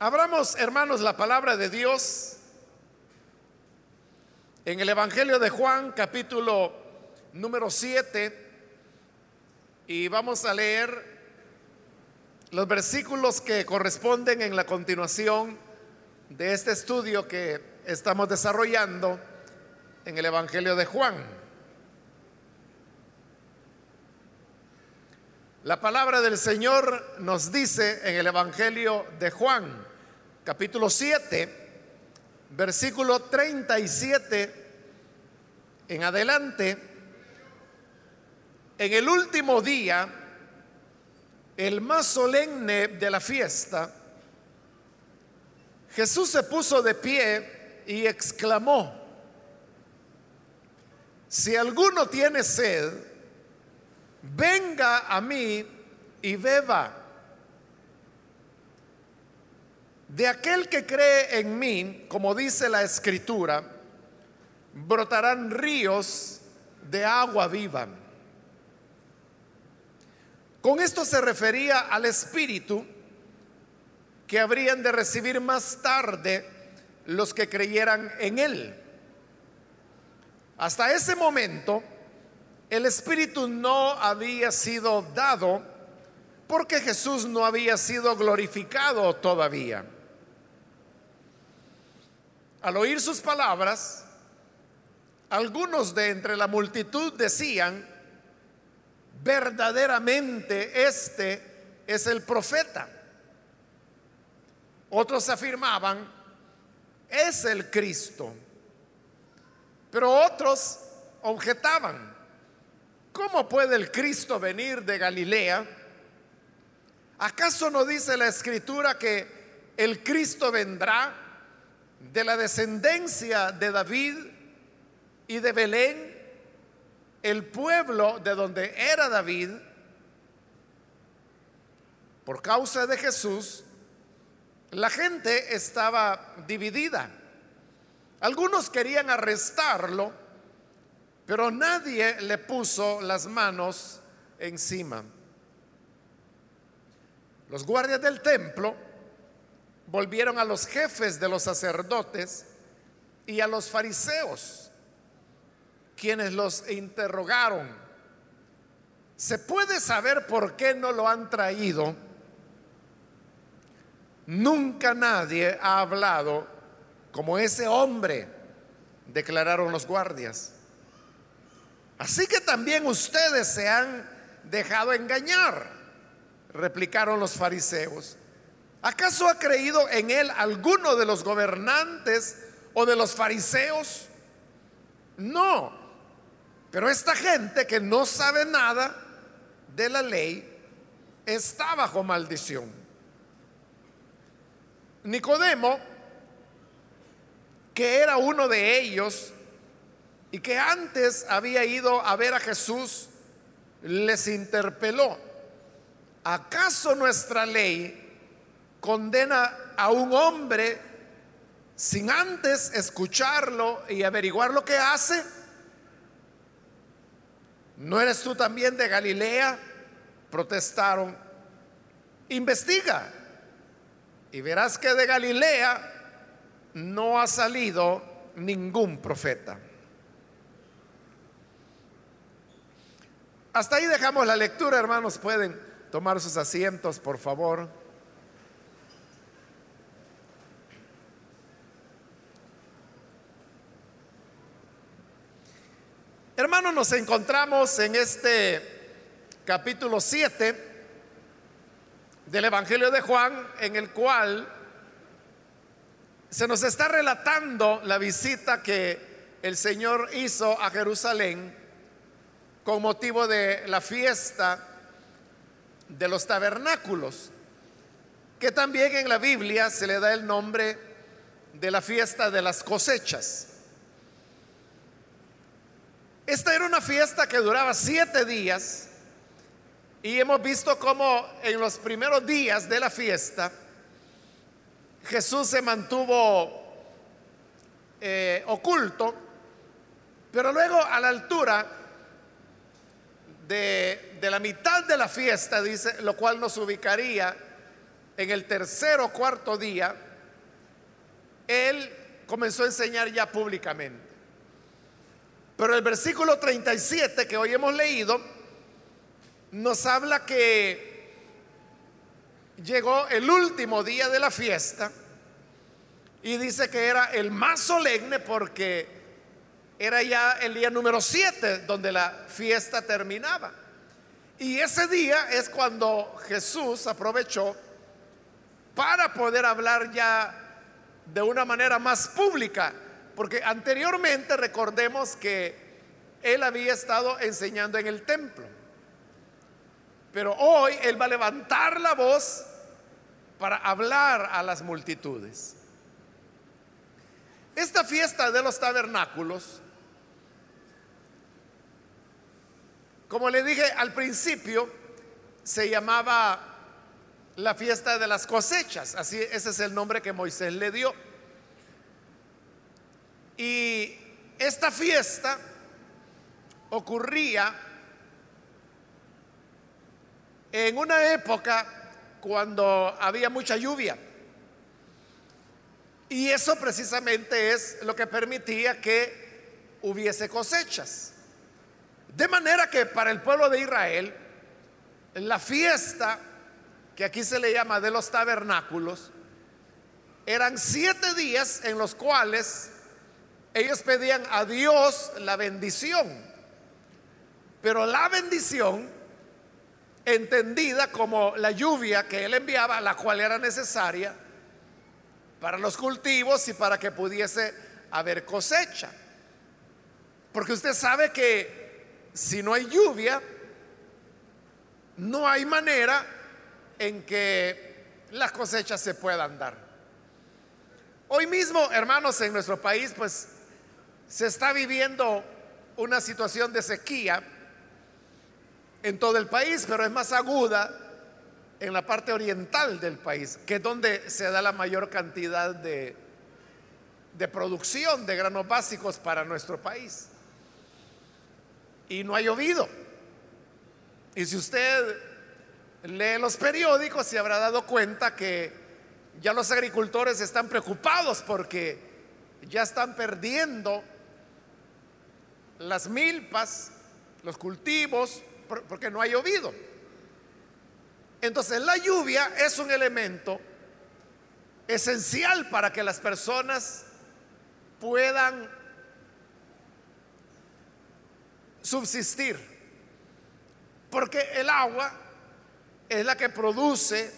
Abramos, hermanos, la palabra de Dios en el Evangelio de Juan, capítulo número 7, y vamos a leer los versículos que corresponden en la continuación de este estudio que estamos desarrollando en el Evangelio de Juan. La palabra del Señor nos dice en el Evangelio de Juan, capítulo 7, versículo 37 en adelante, en el último día, el más solemne de la fiesta, Jesús se puso de pie y exclamó, si alguno tiene sed, venga a mí y beba. De aquel que cree en mí, como dice la escritura, brotarán ríos de agua viva. Con esto se refería al Espíritu que habrían de recibir más tarde los que creyeran en Él. Hasta ese momento, el Espíritu no había sido dado porque Jesús no había sido glorificado todavía. Al oír sus palabras, algunos de entre la multitud decían, verdaderamente este es el profeta. Otros afirmaban, es el Cristo. Pero otros objetaban, ¿cómo puede el Cristo venir de Galilea? ¿Acaso no dice la escritura que el Cristo vendrá de la descendencia de David y de Belén, el pueblo de donde era David, por causa de Jesús, la gente estaba dividida. Algunos querían arrestarlo, pero nadie le puso las manos encima. Los guardias del templo volvieron a los jefes de los sacerdotes y a los fariseos, quienes los interrogaron. ¿Se puede saber por qué no lo han traído? Nunca nadie ha hablado como ese hombre, declararon los guardias. Así que también ustedes se han dejado engañar, replicaron los fariseos. ¿Acaso ha creído en él alguno de los gobernantes o de los fariseos? No. Pero esta gente que no sabe nada de la ley está bajo maldición. Nicodemo, que era uno de ellos y que antes había ido a ver a Jesús, les interpeló, ¿acaso nuestra ley condena a un hombre sin antes escucharlo y averiguar lo que hace? ¿No eres tú también de Galilea? Protestaron. Investiga y verás que de Galilea no ha salido ningún profeta. Hasta ahí dejamos la lectura, hermanos. Pueden tomar sus asientos, por favor. Hermanos, nos encontramos en este capítulo 7 del Evangelio de Juan, en el cual se nos está relatando la visita que el Señor hizo a Jerusalén con motivo de la fiesta de los tabernáculos, que también en la Biblia se le da el nombre de la fiesta de las cosechas. Esta era una fiesta que duraba siete días y hemos visto cómo en los primeros días de la fiesta Jesús se mantuvo eh, oculto, pero luego a la altura de, de la mitad de la fiesta, dice, lo cual nos ubicaría en el tercer o cuarto día, él comenzó a enseñar ya públicamente. Pero el versículo 37 que hoy hemos leído nos habla que llegó el último día de la fiesta y dice que era el más solemne porque era ya el día número 7 donde la fiesta terminaba. Y ese día es cuando Jesús aprovechó para poder hablar ya de una manera más pública porque anteriormente recordemos que él había estado enseñando en el templo. Pero hoy él va a levantar la voz para hablar a las multitudes. Esta fiesta de los tabernáculos, como le dije al principio, se llamaba la fiesta de las cosechas, así ese es el nombre que Moisés le dio. Y esta fiesta ocurría en una época cuando había mucha lluvia. Y eso precisamente es lo que permitía que hubiese cosechas. De manera que para el pueblo de Israel, la fiesta, que aquí se le llama de los tabernáculos, eran siete días en los cuales ellos pedían a Dios la bendición, pero la bendición entendida como la lluvia que él enviaba, la cual era necesaria para los cultivos y para que pudiese haber cosecha. Porque usted sabe que si no hay lluvia, no hay manera en que las cosechas se puedan dar. Hoy mismo, hermanos, en nuestro país, pues se está viviendo una situación de sequía en todo el país, pero es más aguda en la parte oriental del país, que es donde se da la mayor cantidad de, de producción de granos básicos para nuestro país. Y no ha llovido. Y si usted lee los periódicos, se habrá dado cuenta que ya los agricultores están preocupados porque ya están perdiendo las milpas, los cultivos, porque no ha llovido. Entonces la lluvia es un elemento esencial para que las personas puedan subsistir. Porque el agua es la que produce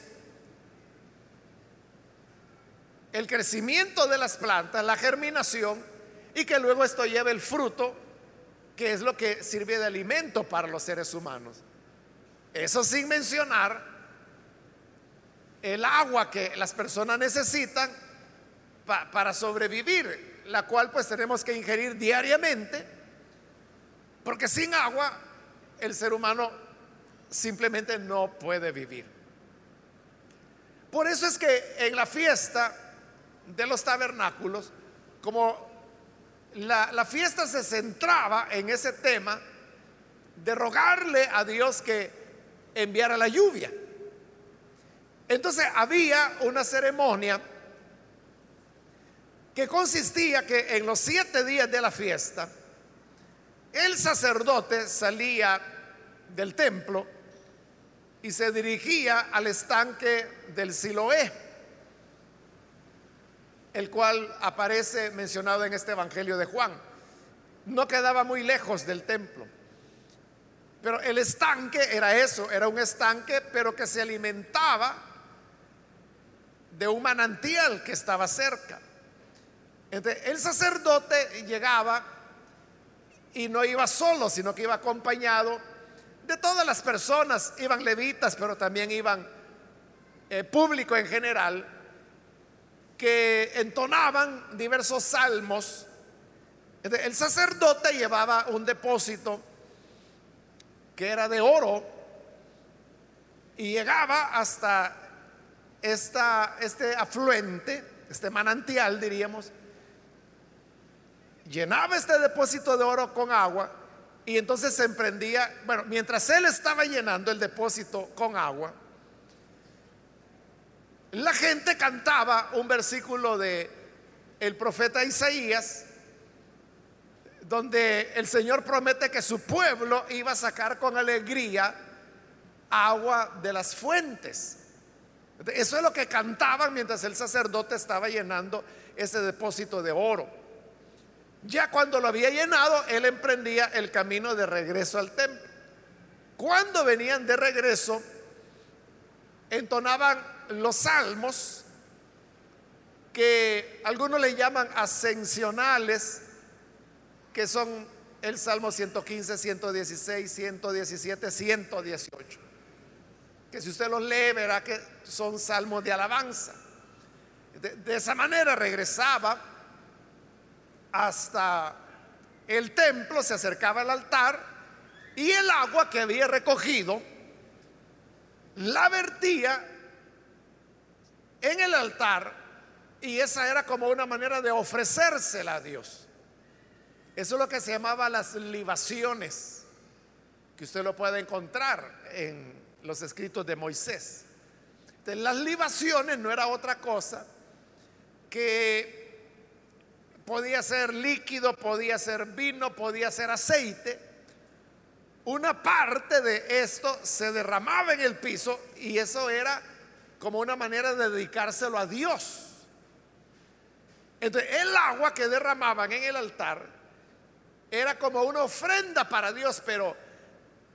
el crecimiento de las plantas, la germinación, y que luego esto lleve el fruto que es lo que sirve de alimento para los seres humanos. Eso sin mencionar el agua que las personas necesitan para sobrevivir, la cual pues tenemos que ingerir diariamente, porque sin agua el ser humano simplemente no puede vivir. Por eso es que en la fiesta de los tabernáculos, como la, fiesta se centraba en ese tema de rogarle a Dios que enviara la lluvia. Entonces había una ceremonia que consistía que en los siete días de la fiesta, el sacerdote salía del templo y se dirigía al estanque del Siloé el cual aparece mencionado en este Evangelio de Juan. No quedaba muy lejos del templo. Pero el estanque era eso, era un estanque, pero que se alimentaba de un manantial que estaba cerca. Entonces, el sacerdote llegaba y no iba solo, sino que iba acompañado de todas las personas, iban levitas, pero también iban eh, público en general que entonaban diversos salmos. El sacerdote llevaba un depósito que era de oro y llegaba hasta esta, este afluente, este manantial diríamos, llenaba este depósito de oro con agua y entonces se emprendía, bueno, mientras él estaba llenando el depósito con agua, la gente cantaba un versículo de el profeta Isaías donde el Señor promete que su pueblo iba a sacar con alegría agua de las fuentes. Eso es lo que cantaban mientras el sacerdote estaba llenando ese depósito de oro. Ya cuando lo había llenado, él emprendía el camino de regreso al templo. Cuando venían de regreso, entonaban los salmos que algunos le llaman ascensionales, que son el Salmo 115, 116, 117, 118. Que si usted los lee, verá que son salmos de alabanza. De, de esa manera regresaba hasta el templo, se acercaba al altar y el agua que había recogido la vertía en el altar y esa era como una manera de ofrecérsela a Dios. Eso es lo que se llamaba las libaciones, que usted lo puede encontrar en los escritos de Moisés. las libaciones no era otra cosa que podía ser líquido, podía ser vino, podía ser aceite. Una parte de esto se derramaba en el piso y eso era como una manera de dedicárselo a Dios. Entonces, el agua que derramaban en el altar era como una ofrenda para Dios, pero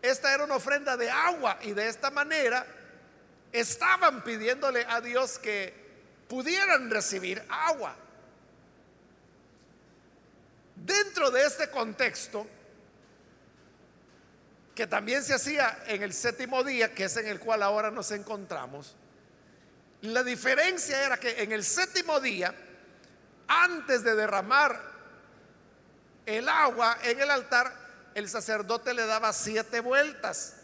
esta era una ofrenda de agua y de esta manera estaban pidiéndole a Dios que pudieran recibir agua. Dentro de este contexto, que también se hacía en el séptimo día, que es en el cual ahora nos encontramos, la diferencia era que en el séptimo día, antes de derramar el agua en el altar, el sacerdote le daba siete vueltas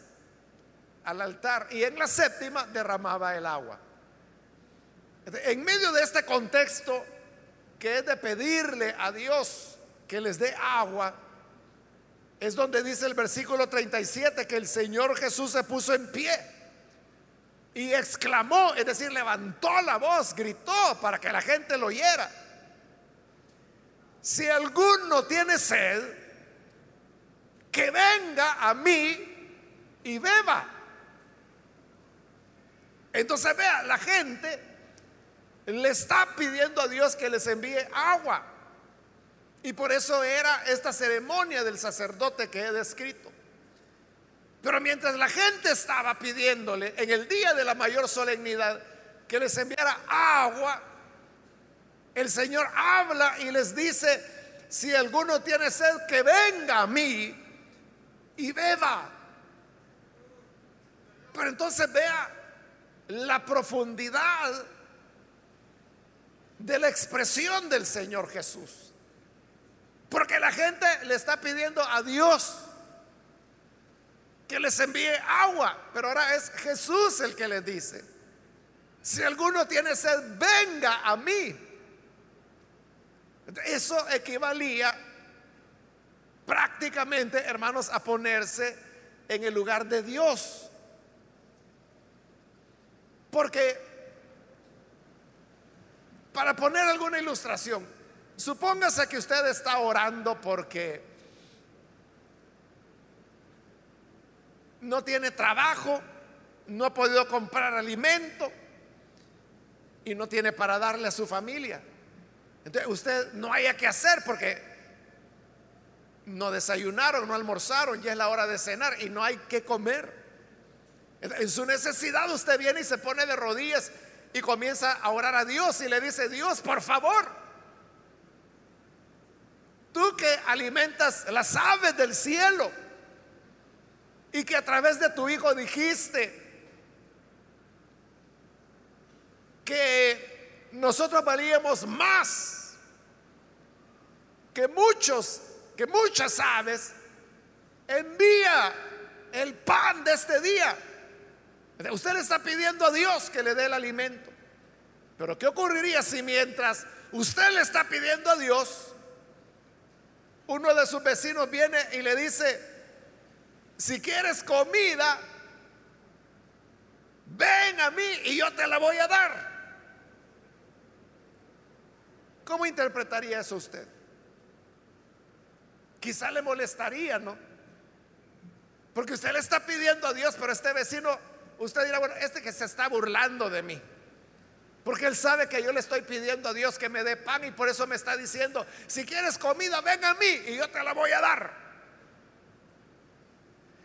al altar y en la séptima derramaba el agua. En medio de este contexto que es de pedirle a Dios que les dé agua, es donde dice el versículo 37 que el Señor Jesús se puso en pie y exclamó, es decir, levantó la voz, gritó para que la gente lo oyera si alguno tiene sed, que venga a mí y beba. Entonces vea, la gente le está pidiendo a Dios que les envíe agua. Y por eso era esta ceremonia del sacerdote que he descrito. Pero mientras la gente estaba pidiéndole en el día de la mayor solemnidad que les enviara agua, el Señor habla y les dice, si alguno tiene sed, que venga a mí y beba. Pero entonces vea la profundidad de la expresión del Señor Jesús. Porque la gente le está pidiendo a Dios que les envíe agua, pero ahora es Jesús el que les dice, si alguno tiene sed, venga a mí eso equivalía prácticamente, hermanos, a ponerse en el lugar de Dios. Porque, para poner alguna ilustración, supóngase que usted está orando porque no tiene trabajo, no ha podido comprar alimento y no tiene para darle a su familia. Entonces usted no haya que hacer porque no desayunaron, no almorzaron, ya es la hora de cenar y no hay que comer. En su necesidad usted viene y se pone de rodillas y comienza a orar a Dios y le dice, Dios, por favor, tú que alimentas las aves del cielo y que a través de tu Hijo dijiste que nosotros valíamos más que muchos, que muchas aves. Envía el pan de este día. Usted le está pidiendo a Dios que le dé el alimento. Pero ¿qué ocurriría si mientras usted le está pidiendo a Dios, uno de sus vecinos viene y le dice, si quieres comida, ven a mí y yo te la voy a dar. ¿Cómo interpretaría eso usted? Quizá le molestaría, ¿no? Porque usted le está pidiendo a Dios, pero este vecino, usted dirá, bueno, este que se está burlando de mí. Porque él sabe que yo le estoy pidiendo a Dios que me dé pan y por eso me está diciendo, si quieres comida, ven a mí y yo te la voy a dar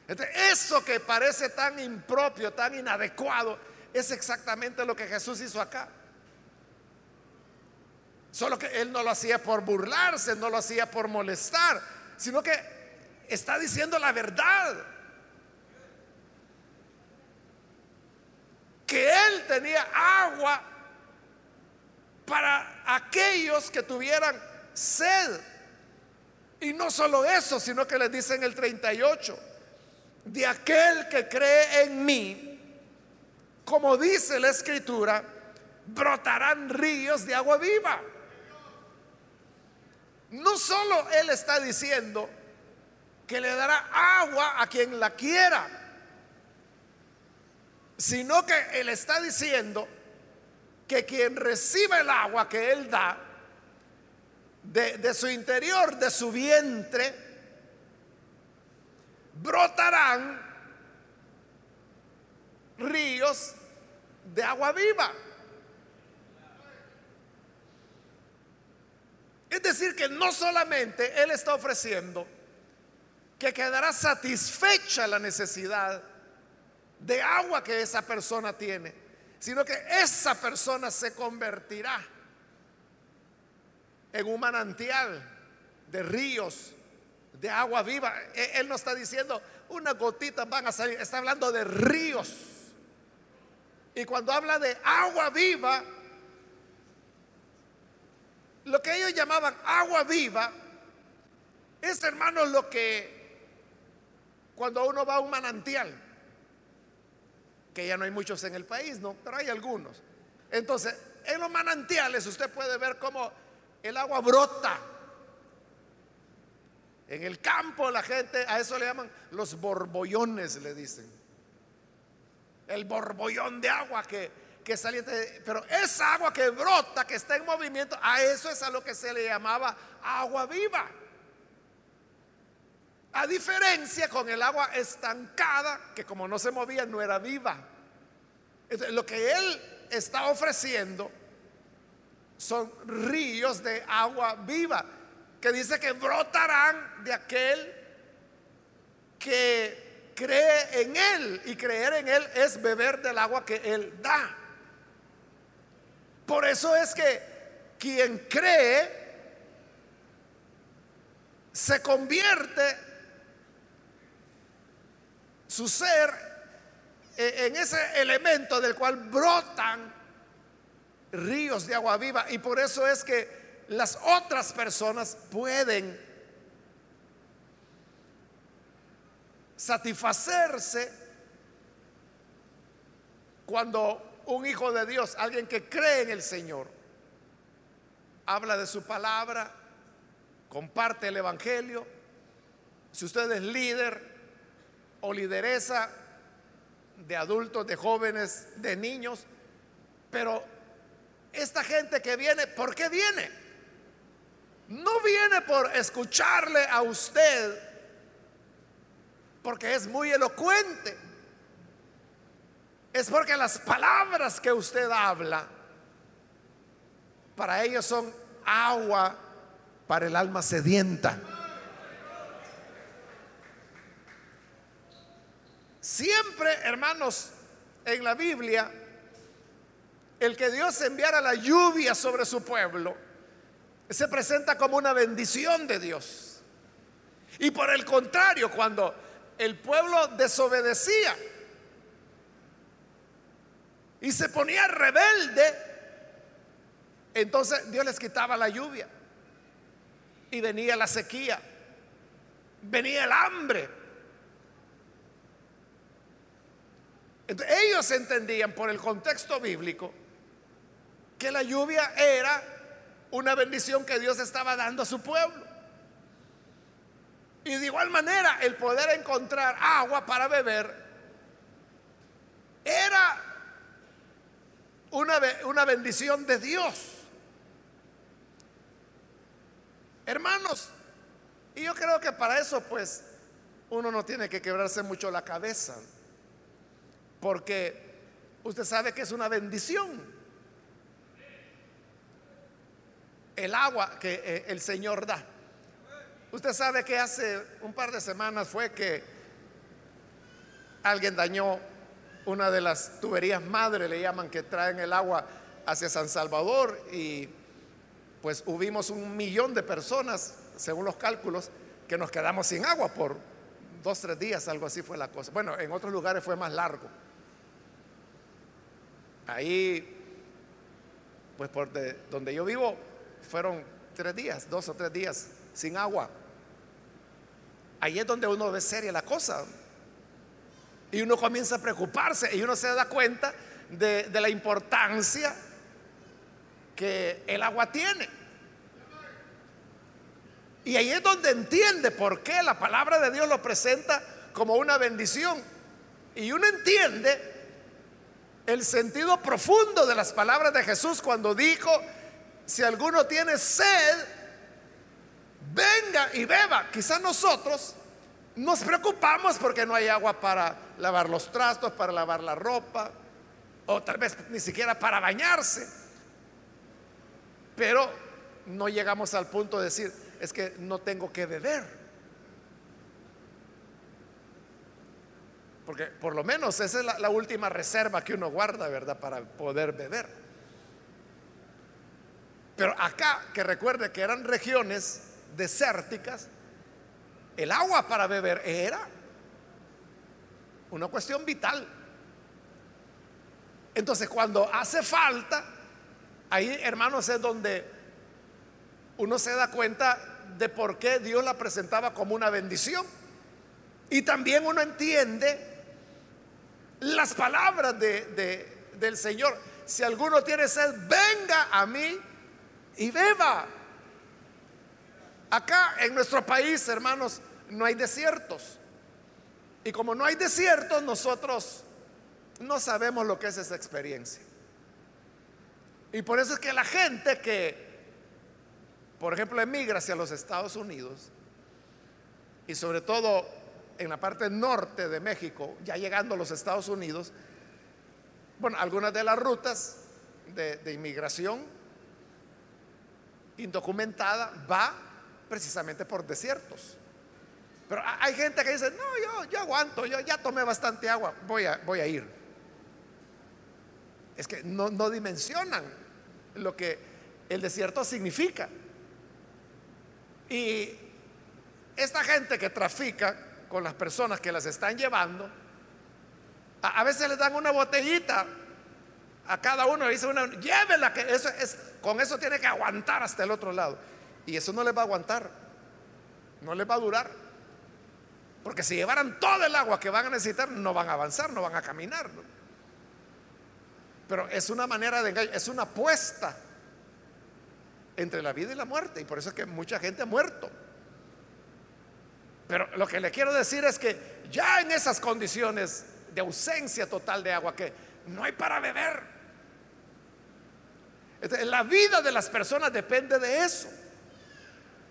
eso que parece tan impropio, tan inadecuado, es exactamente lo que Jesús hizo acá. Solo que él no lo hacía por burlarse, no lo hacía por molestar, sino que está diciendo la verdad. Que él tenía agua para aquellos que tuvieran sed. Y no solo eso, sino que les dice en el 38, de aquel que cree en mí, como dice la escritura, brotarán ríos de agua viva. No solo Él está diciendo que le dará agua a quien la quiera, sino que Él está diciendo que quien recibe el agua que Él da de, de su interior, de su vientre, brotarán ríos de agua viva. Es decir, que no solamente Él está ofreciendo que quedará satisfecha la necesidad de agua que esa persona tiene, sino que esa persona se convertirá en un manantial de ríos, de agua viva. E, él no está diciendo unas gotitas van a salir, está hablando de ríos. Y cuando habla de agua viva, lo que ellos llamaban agua viva es, hermanos, lo que cuando uno va a un manantial, que ya no hay muchos en el país, ¿no? Pero hay algunos. Entonces, en los manantiales usted puede ver cómo el agua brota. En el campo la gente, a eso le llaman los borbollones, le dicen. El borbollón de agua que, que saliente, pero esa agua que brota, que está en movimiento, a eso es a lo que se le llamaba agua viva. A diferencia con el agua estancada, que como no se movía, no era viva. lo que él está ofreciendo son ríos de agua viva, que dice que brotarán de aquel que cree en él. Y creer en él es beber del agua que él da. Por eso es que quien cree se convierte su ser e, en ese elemento del cual brotan ríos de agua viva. Y por eso es que las otras personas pueden satisfacerse cuando un hijo de Dios, alguien que cree en el Señor, habla de su palabra, comparte el Evangelio. Si usted es líder o lideresa de adultos, de jóvenes, de niños, pero esta gente que viene, ¿por qué viene? No viene por escucharle a usted, porque es muy elocuente es porque las palabras que usted habla para ellos son agua para el alma sedienta. Siempre, hermanos, en la Biblia, el que Dios enviara la lluvia sobre su pueblo se presenta como una bendición de Dios. Y por el contrario, cuando el pueblo desobedecía, y se ponía rebelde, entonces Dios les quitaba la lluvia y venía la sequía, venía el hambre. ellos entendían por el contexto bíblico que la lluvia era una bendición que Dios estaba dando a su pueblo. Y de igual manera el poder encontrar agua para beber era una, una bendición de Dios. Hermanos, y yo creo que para eso pues uno no tiene que quebrarse mucho la cabeza, porque usted sabe que es una bendición el agua que eh, el Señor da. Usted sabe que hace un par de semanas fue que alguien dañó una de las tuberías madre, le llaman, que traen el agua hacia San Salvador y pues hubimos un millón de personas, según los cálculos, que nos quedamos sin agua por dos, tres días, algo así fue la cosa. Bueno, en otros lugares fue más largo. Ahí, pues por donde yo vivo, fueron tres días, dos o tres días sin agua. Ahí es donde uno ve seria la cosa. Y uno comienza a preocuparse y uno se da cuenta de, la importancia que el agua tiene. Y ahí es donde entiende por qué la palabra de Dios lo presenta como una bendición. Y uno entiende el sentido profundo de las palabras de Jesús cuando dijo, si alguno tiene sed, venga y beba. Quizás nosotros nos preocupamos porque no hay agua para lavar los trastos, para lavar la ropa, o tal vez ni siquiera para bañarse. Pero no llegamos al punto de decir, es que no tengo que beber. Porque por lo menos esa es la, la última reserva que uno guarda, ¿verdad? Para poder beber. Pero acá, que recuerde que eran regiones desérticas, el agua para beber era una cuestión vital. Entonces, cuando hace falta, ahí, hermanos, es donde uno se da cuenta de por qué Dios la presentaba como una bendición. Y también uno entiende las palabras del Señor. Si alguno tiene sed, venga a mí y beba. Acá en nuestro país, hermanos, no hay desiertos. Y como no hay desiertos, nosotros no sabemos lo que es esa experiencia. Y por eso es que la gente que, por ejemplo, emigra hacia los Estados Unidos, y sobre todo en la parte norte de México, ya llegando a los Estados Unidos, bueno, algunas de las rutas de, de inmigración indocumentada va precisamente por desiertos. Pero hay gente que dice, no, yo, yo aguanto, yo ya tomé bastante agua, voy a, voy a ir. Es que no, no dimensionan lo que el desierto significa. Y esta gente que trafica con las personas que las están llevando, a, veces les dan una botellita a cada uno le dice una, llévela, que eso es, con eso tiene que aguantar hasta el otro lado. Y eso no les va a aguantar, no les va a durar. Porque si llevaran todo el agua que van a necesitar, no van a avanzar, no van a caminar. Pero es una manera de engaño, es una apuesta entre la vida y la muerte. Y por eso es que mucha gente ha muerto. Pero lo que le quiero decir es que ya en esas condiciones de ausencia total de agua, que no hay para beber, la vida de las personas depende de eso.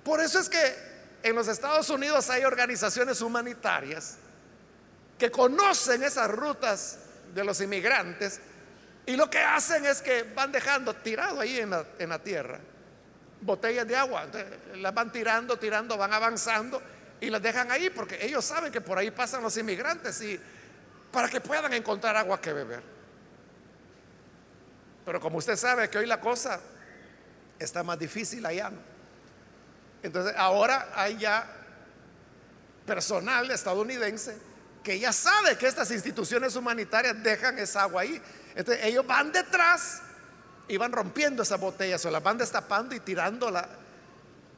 Por eso es que en los Estados Unidos hay organizaciones humanitarias que conocen esas rutas de los inmigrantes y lo que hacen es que van dejando tirado ahí en la, tierra botellas de agua. las van tirando, tirando, van avanzando y las dejan ahí porque ellos saben que por ahí pasan los inmigrantes y para que puedan encontrar agua que beber. Pero como usted sabe que hoy la cosa está más difícil allá. Entonces ahora hay ya personal estadounidense que ya sabe que estas instituciones humanitarias dejan esa agua ahí. Entonces ellos van detrás y van rompiendo esas botellas o las van destapando y tirándola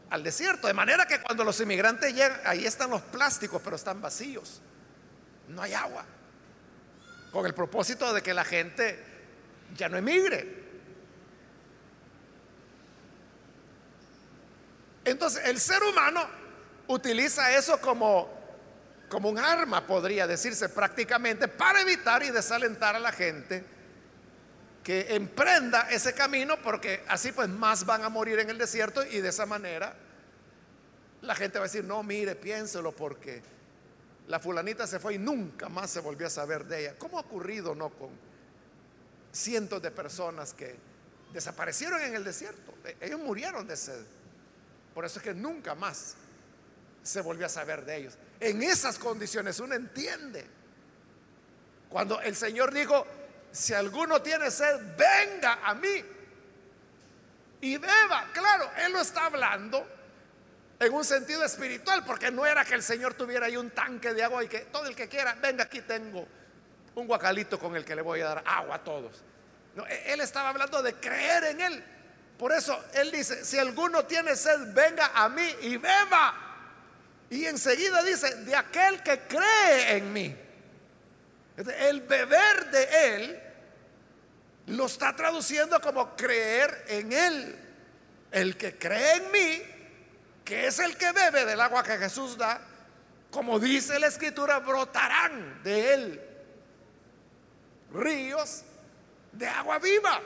al desierto. De manera que cuando los inmigrantes llegan, ahí están los plásticos, pero están vacíos. No hay agua. Con el propósito de que la gente ya no emigre. Entonces el ser humano utiliza eso como, como un arma, podría decirse prácticamente, para evitar y desalentar a la gente que emprenda ese camino porque así pues más van a morir en el desierto y de esa manera la gente va a decir, no, mire, piénselo porque la fulanita se fue y nunca más se volvió a saber de ella. ¿Cómo ha ocurrido, no, con cientos de personas que desaparecieron en el desierto? E-, ellos murieron de sed. Por eso es que nunca más se volvió a saber de ellos. En esas condiciones uno entiende. Cuando el Señor dijo, si alguno tiene sed, venga a mí y beba. Claro, Él lo está hablando en un sentido espiritual, porque no era que el Señor tuviera ahí un tanque de agua y que todo el que quiera, venga, aquí tengo un guacalito con el que le voy a dar agua a todos. No, e-, él estaba hablando de creer en Él. Por eso Él dice, si alguno tiene sed, venga a mí y beba. Y enseguida dice, de aquel que cree en mí. El beber de Él lo está traduciendo como creer en Él. El que cree en mí, que es el que bebe del agua que Jesús da, como dice la escritura, brotarán de Él ríos de agua viva.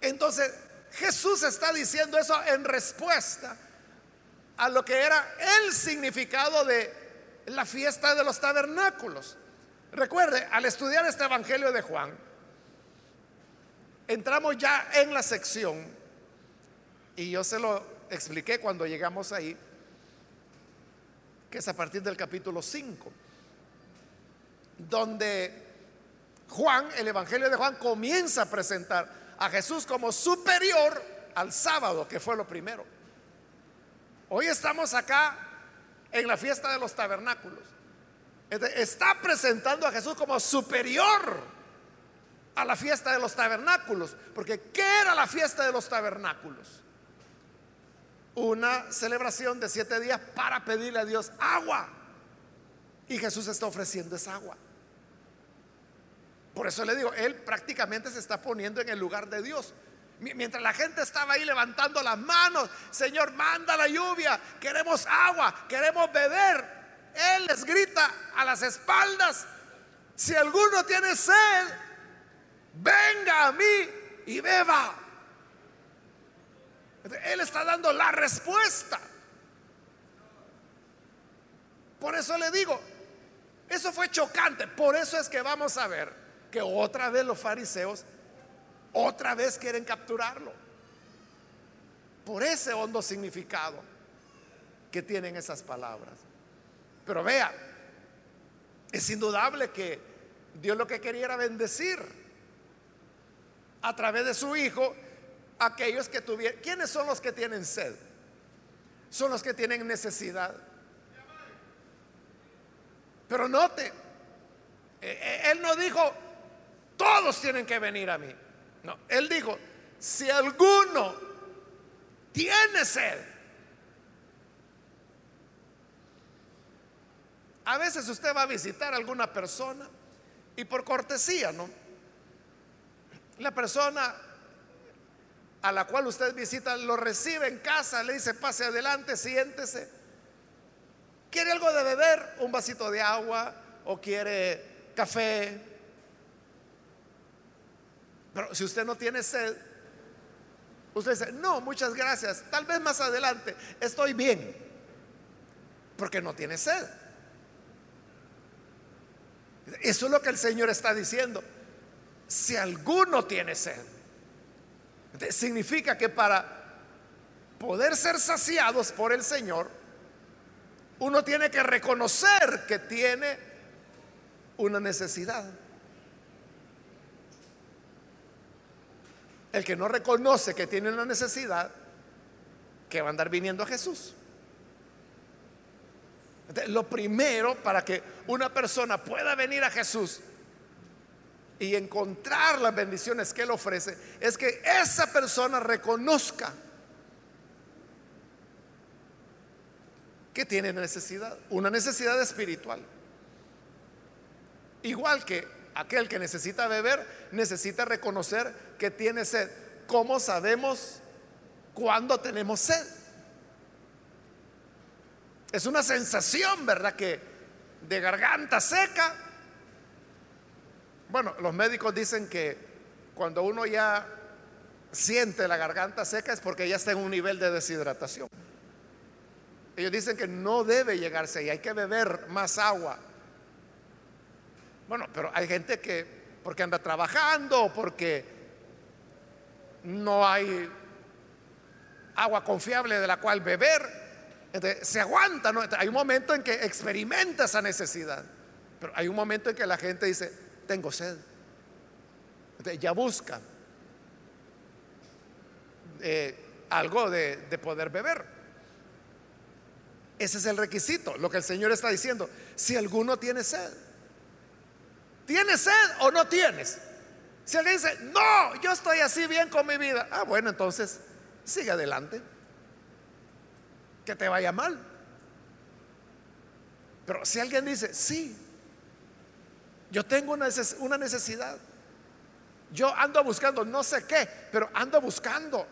Entonces, Jesús está diciendo eso en respuesta a lo que era el significado de la fiesta de los tabernáculos. Recuerde, al estudiar este Evangelio de Juan, entramos ya en la sección, y yo se lo expliqué cuando llegamos ahí, que es a partir del capítulo 5, donde Juan, el Evangelio de Juan, comienza a presentar a Jesús como superior al sábado, que fue lo primero. Hoy estamos acá en la fiesta de los tabernáculos. Está presentando a Jesús como superior a la fiesta de los tabernáculos. Porque ¿qué era la fiesta de los tabernáculos? Una celebración de siete días para pedirle a Dios agua. Y Jesús está ofreciendo esa agua. Por eso le digo, Él prácticamente se está poniendo en el lugar de Dios. Mientras la gente estaba ahí levantando las manos, Señor, manda la lluvia, queremos agua, queremos beber. Él les grita a las espaldas, si alguno tiene sed, venga a mí y beba. Él está dando la respuesta. Por eso le digo, eso fue chocante. Por eso es que vamos a ver que otra vez los fariseos otra vez quieren capturarlo. Por ese hondo significado que tienen esas palabras. Pero vea, es indudable que Dios lo que quería era bendecir a través de su Hijo aquellos que tuvieran. ¿Quiénes son los que tienen sed? Son los que tienen necesidad. Pero note, e, e, Él no dijo, todos tienen que venir a mí. No, él dijo, si alguno tiene sed, a veces usted va a visitar a alguna persona y por cortesía, ¿no? La persona a la cual usted visita lo recibe en casa, le dice, pase adelante, siéntese. ¿Quiere algo de beber? ¿Un vasito de agua? ¿O quiere café? Pero si usted no tiene sed, usted dice, no, muchas gracias, tal vez más adelante, estoy bien, porque no tiene sed. Eso es lo que el Señor está diciendo. Si alguno tiene sed, significa que para poder ser saciados por el Señor, uno tiene que reconocer que tiene una necesidad. El que no reconoce que tiene una necesidad, que va a andar viniendo a Jesús. lo primero para que una persona pueda venir a Jesús y encontrar las bendiciones que Él ofrece, es que esa persona reconozca que tiene necesidad, una necesidad espiritual. Igual que aquel que necesita beber necesita reconocer que tiene sed. ¿Cómo sabemos cuándo tenemos sed? Es una sensación, ¿verdad? Que de garganta seca. Bueno, los médicos dicen que cuando uno ya siente la garganta seca es porque ya está en un nivel de deshidratación. Ellos dicen que no debe llegarse ahí, hay que beber más agua. Bueno, pero hay gente que, porque anda trabajando, porque no hay agua confiable de la cual beber, se aguanta, hay un momento en que experimenta esa necesidad, pero hay un momento en que la gente dice, tengo sed. ya busca eh, algo de, de poder beber. Ese es el requisito, lo que el Señor está diciendo. Si alguno tiene sed, ¿tienes sed o no tienes? Si alguien dice, no, yo estoy así bien con mi vida, ah, bueno, entonces sigue adelante que te vaya mal. Pero si alguien dice, sí, yo tengo una necesidad, yo ando buscando no sé qué, pero ando buscando.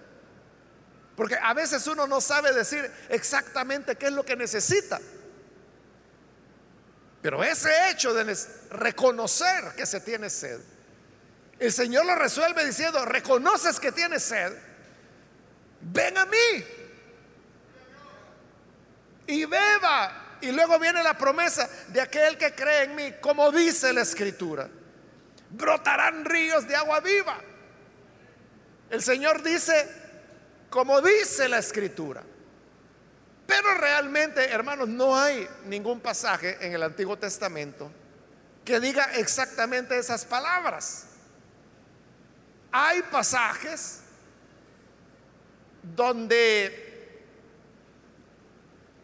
Porque a veces uno no sabe decir exactamente qué es lo que necesita. Pero ese hecho de reconocer que se tiene sed, el Señor lo resuelve diciendo, reconoces que tienes sed, ven a mí y beba. Y luego viene la promesa de aquel que cree en mí, como dice la escritura. Brotarán ríos de agua viva. El Señor dice, como dice la escritura. Pero realmente, hermanos, no hay ningún pasaje en el Antiguo Testamento que diga exactamente esas palabras. Hay pasajes donde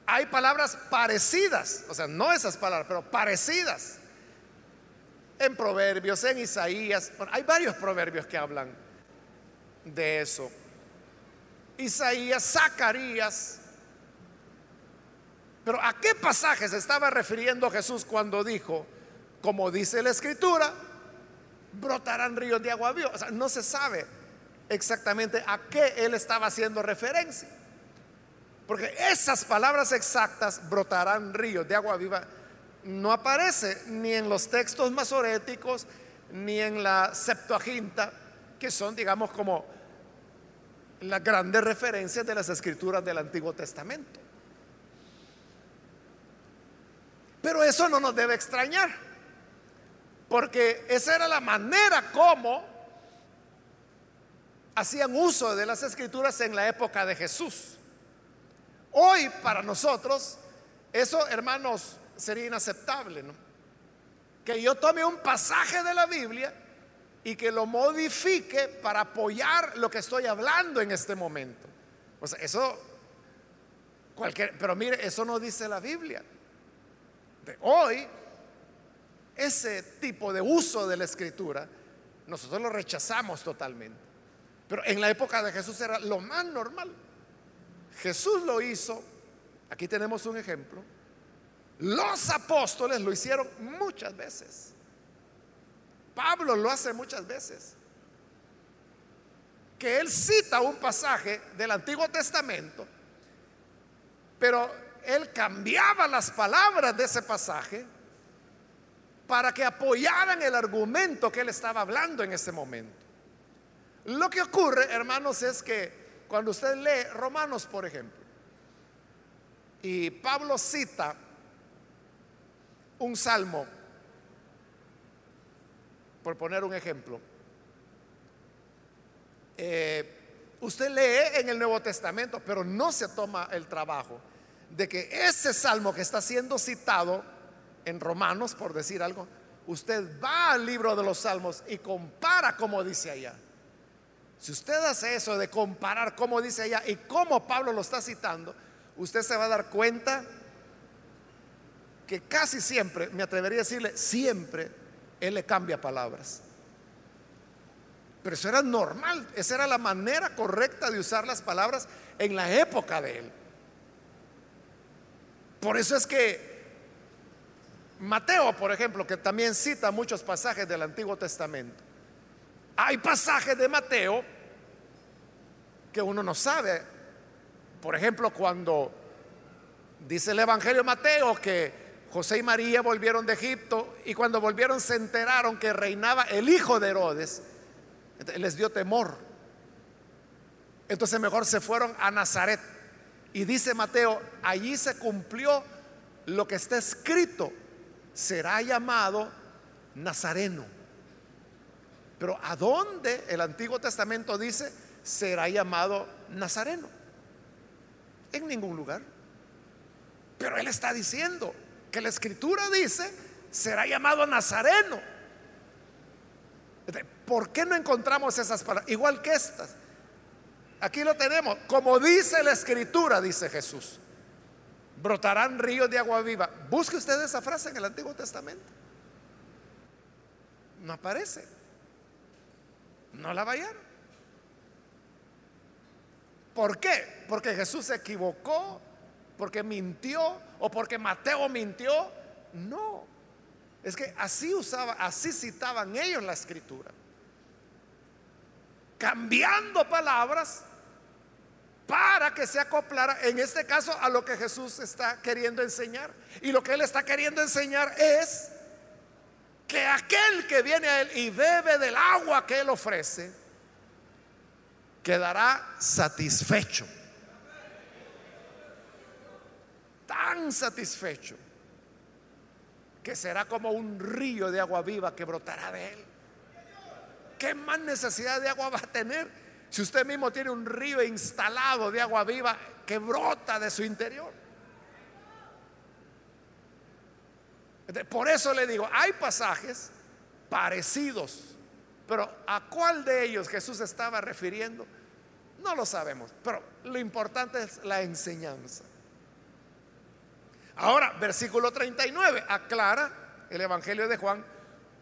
hay palabras parecidas, o sea, no esas palabras, pero parecidas. En Proverbios, en Isaías, hay varios proverbios que hablan de eso. Isaías, Zacarías. Pero ¿a qué pasaje se estaba refiriendo Jesús cuando dijo, como dice la escritura, brotarán ríos de agua viva? O sea, no se sabe exactamente a qué él estaba haciendo referencia. Porque esas palabras exactas, brotarán ríos de agua viva, no aparece ni en los textos masoréticos, ni en la Septuaginta, que son, digamos, como las grandes referencias de las escrituras del Antiguo Testamento. Pero eso no nos debe extrañar, porque esa era la manera como hacían uso de las escrituras en la época de Jesús. Hoy para nosotros, eso hermanos, sería inaceptable, ¿no? Que yo tome un pasaje de la Biblia y que lo modifique para apoyar lo que estoy hablando en este momento. O sea, eso, cualquier, pero mire, eso no dice la Biblia. De hoy, ese tipo de uso de la escritura, nosotros lo rechazamos totalmente. Pero en la época de Jesús era lo más normal. Jesús lo hizo, aquí tenemos un ejemplo, los apóstoles lo hicieron muchas veces. Pablo lo hace muchas veces. Que él cita un pasaje del Antiguo Testamento, pero él cambiaba las palabras de ese pasaje para que apoyaran el argumento que él estaba hablando en ese momento. Lo que ocurre, hermanos, es que cuando usted lee Romanos, por ejemplo, y Pablo cita un salmo, por poner un ejemplo, eh, usted lee en el Nuevo Testamento, pero no se toma el trabajo de que ese salmo que está siendo citado en Romanos, por decir algo, usted va al libro de los salmos y compara como dice allá. Si usted hace eso de comparar cómo dice allá y cómo Pablo lo está citando, usted se va a dar cuenta que casi siempre, me atrevería a decirle, siempre él le cambia palabras. Pero eso era normal, esa era la manera correcta de usar las palabras en la época de él. Por eso es que Mateo, por ejemplo, que también cita muchos pasajes del Antiguo Testamento, hay pasajes de Mateo que uno no sabe. Por ejemplo, cuando dice el Evangelio de Mateo que José y María volvieron de Egipto y cuando volvieron se enteraron que reinaba el hijo de Herodes, les dio temor. Entonces mejor se fueron a Nazaret Y dice Mateo, allí se cumplió lo que está escrito, será llamado Nazareno. Pero ¿a dónde el Antiguo Testamento dice será llamado Nazareno? En ningún lugar. Pero él está diciendo que la escritura dice será llamado Nazareno. ¿Por qué no encontramos esas palabras? Igual que estas. Aquí lo tenemos. Como dice la escritura, dice Jesús. Brotarán ríos de agua viva. Busque usted esa frase en el Antiguo Testamento. No aparece. No la vayan. ¿Por qué? Porque Jesús se equivocó, porque mintió o porque Mateo mintió. No. Es que así usaba, así citaban ellos la escritura. Cambiando palabras para que se acoplara, en este caso, a lo que Jesús está queriendo enseñar. Y lo que él está queriendo enseñar es que aquel que viene a él y bebe del agua que él ofrece, quedará satisfecho. Tan satisfecho que será como un río de agua viva que brotará de él. ¿Qué más necesidad de agua va a tener si usted mismo tiene un río instalado de agua viva que brota de su interior? Por eso le digo, hay pasajes parecidos, pero ¿a cuál de ellos Jesús estaba refiriendo? No lo sabemos, pero lo importante es la enseñanza. Ahora, versículo 39, aclara el Evangelio de Juan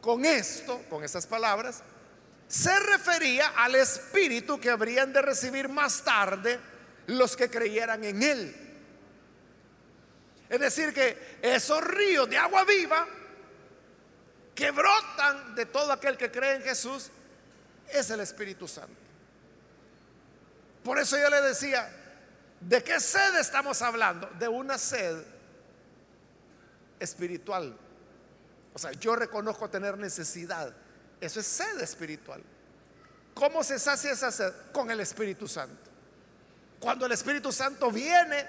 con esto, con esas palabras, se refería al Espíritu que habrían de recibir más tarde los que creyeran en Él. Es decir, que esos ríos de agua viva que brotan de todo aquel que cree en Jesús es el Espíritu Santo. Por eso yo le decía, ¿de qué sed estamos hablando? De una sed espiritual. O sea, yo reconozco tener necesidad eso es sed espiritual. ¿Cómo se sacia esa sed? Con el Espíritu Santo. Cuando el Espíritu Santo viene,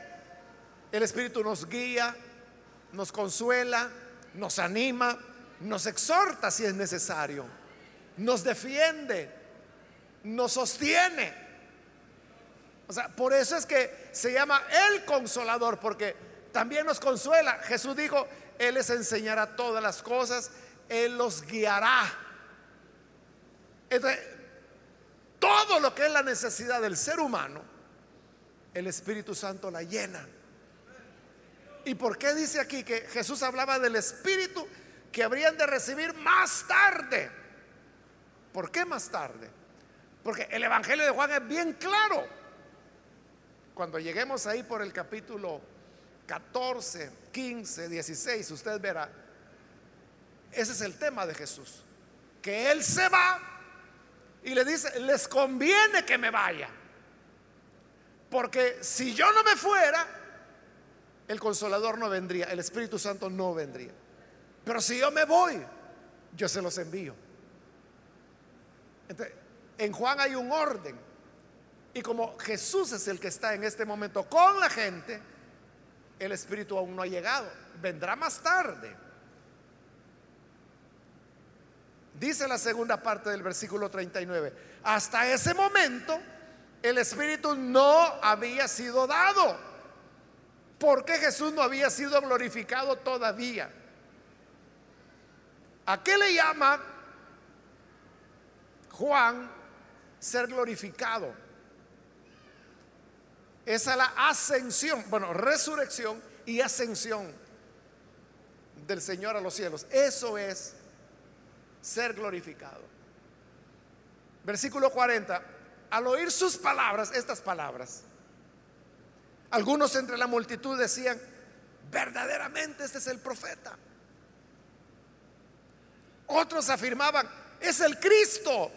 el Espíritu nos guía, nos consuela, nos anima, nos exhorta si es necesario, nos defiende, nos sostiene. O sea, por eso es que se llama el consolador, porque también nos consuela. Jesús dijo, Él les enseñará todas las cosas, Él los guiará todo lo que es la necesidad del ser humano, el Espíritu Santo la llena. ¿Y por qué dice aquí que Jesús hablaba del Espíritu que habrían de recibir más tarde? ¿Por qué más tarde? Porque el Evangelio de Juan es bien claro. Cuando lleguemos ahí por el capítulo 14, 15, 16, usted verá, ese es el tema de Jesús, que Él se va y le dice, les conviene que me vaya. Porque si yo no me fuera, el consolador no vendría, el Espíritu Santo no vendría. Pero si yo me voy, yo se los envío. En Juan hay un orden. Y como Jesús es el que está en este momento con la gente, el Espíritu aún no ha llegado. Vendrá más tarde. Dice la segunda parte del versículo 39. Hasta ese momento el Espíritu no había sido dado. Porque Jesús no había sido glorificado todavía. ¿A qué le llama Juan ser glorificado? Es a la ascensión, bueno, resurrección y ascensión del Señor a los cielos. Eso es ser glorificado. Versículo 40. Al oír sus palabras, estas palabras, algunos entre la multitud decían, verdaderamente este es el profeta. Otros afirmaban, es el Cristo.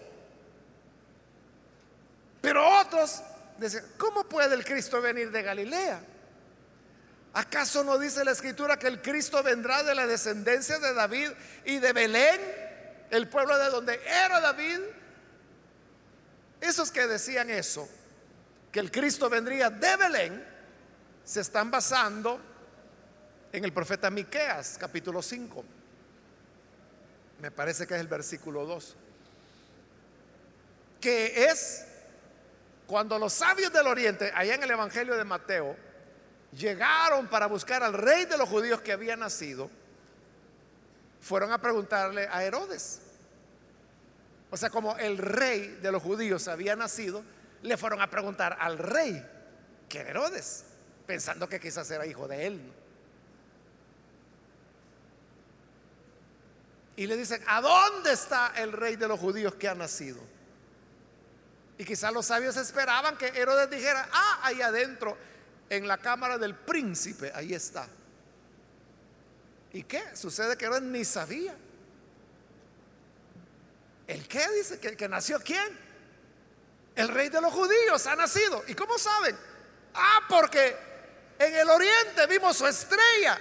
Pero otros decían, ¿cómo puede el Cristo venir de Galilea? ¿Acaso no dice la escritura que el Cristo vendrá de la descendencia de David y de Belén? El pueblo de donde era David, esos que decían eso, que el Cristo vendría de Belén, se están basando en el profeta Miqueas, capítulo 5. Me parece que es el versículo 2. Que es cuando los sabios del oriente, allá en el Evangelio de Mateo, llegaron para buscar al rey de los judíos que había nacido, fueron a preguntarle a Herodes. O sea, como el rey de los judíos había nacido, le fueron a preguntar al rey, que era Herodes, pensando que quizás era hijo de él. Y le dicen, ¿a dónde está el rey de los judíos que ha nacido? Y quizás los sabios esperaban que Herodes dijera, ah, ahí adentro, en la cámara del príncipe, ahí está. ¿Y qué? Sucede que Herodes ni sabía. ¿El qué dice? ¿Que, que nació quién? El rey de los judíos ha nacido. ¿Y cómo saben? Ah, porque en el oriente vimos su estrella.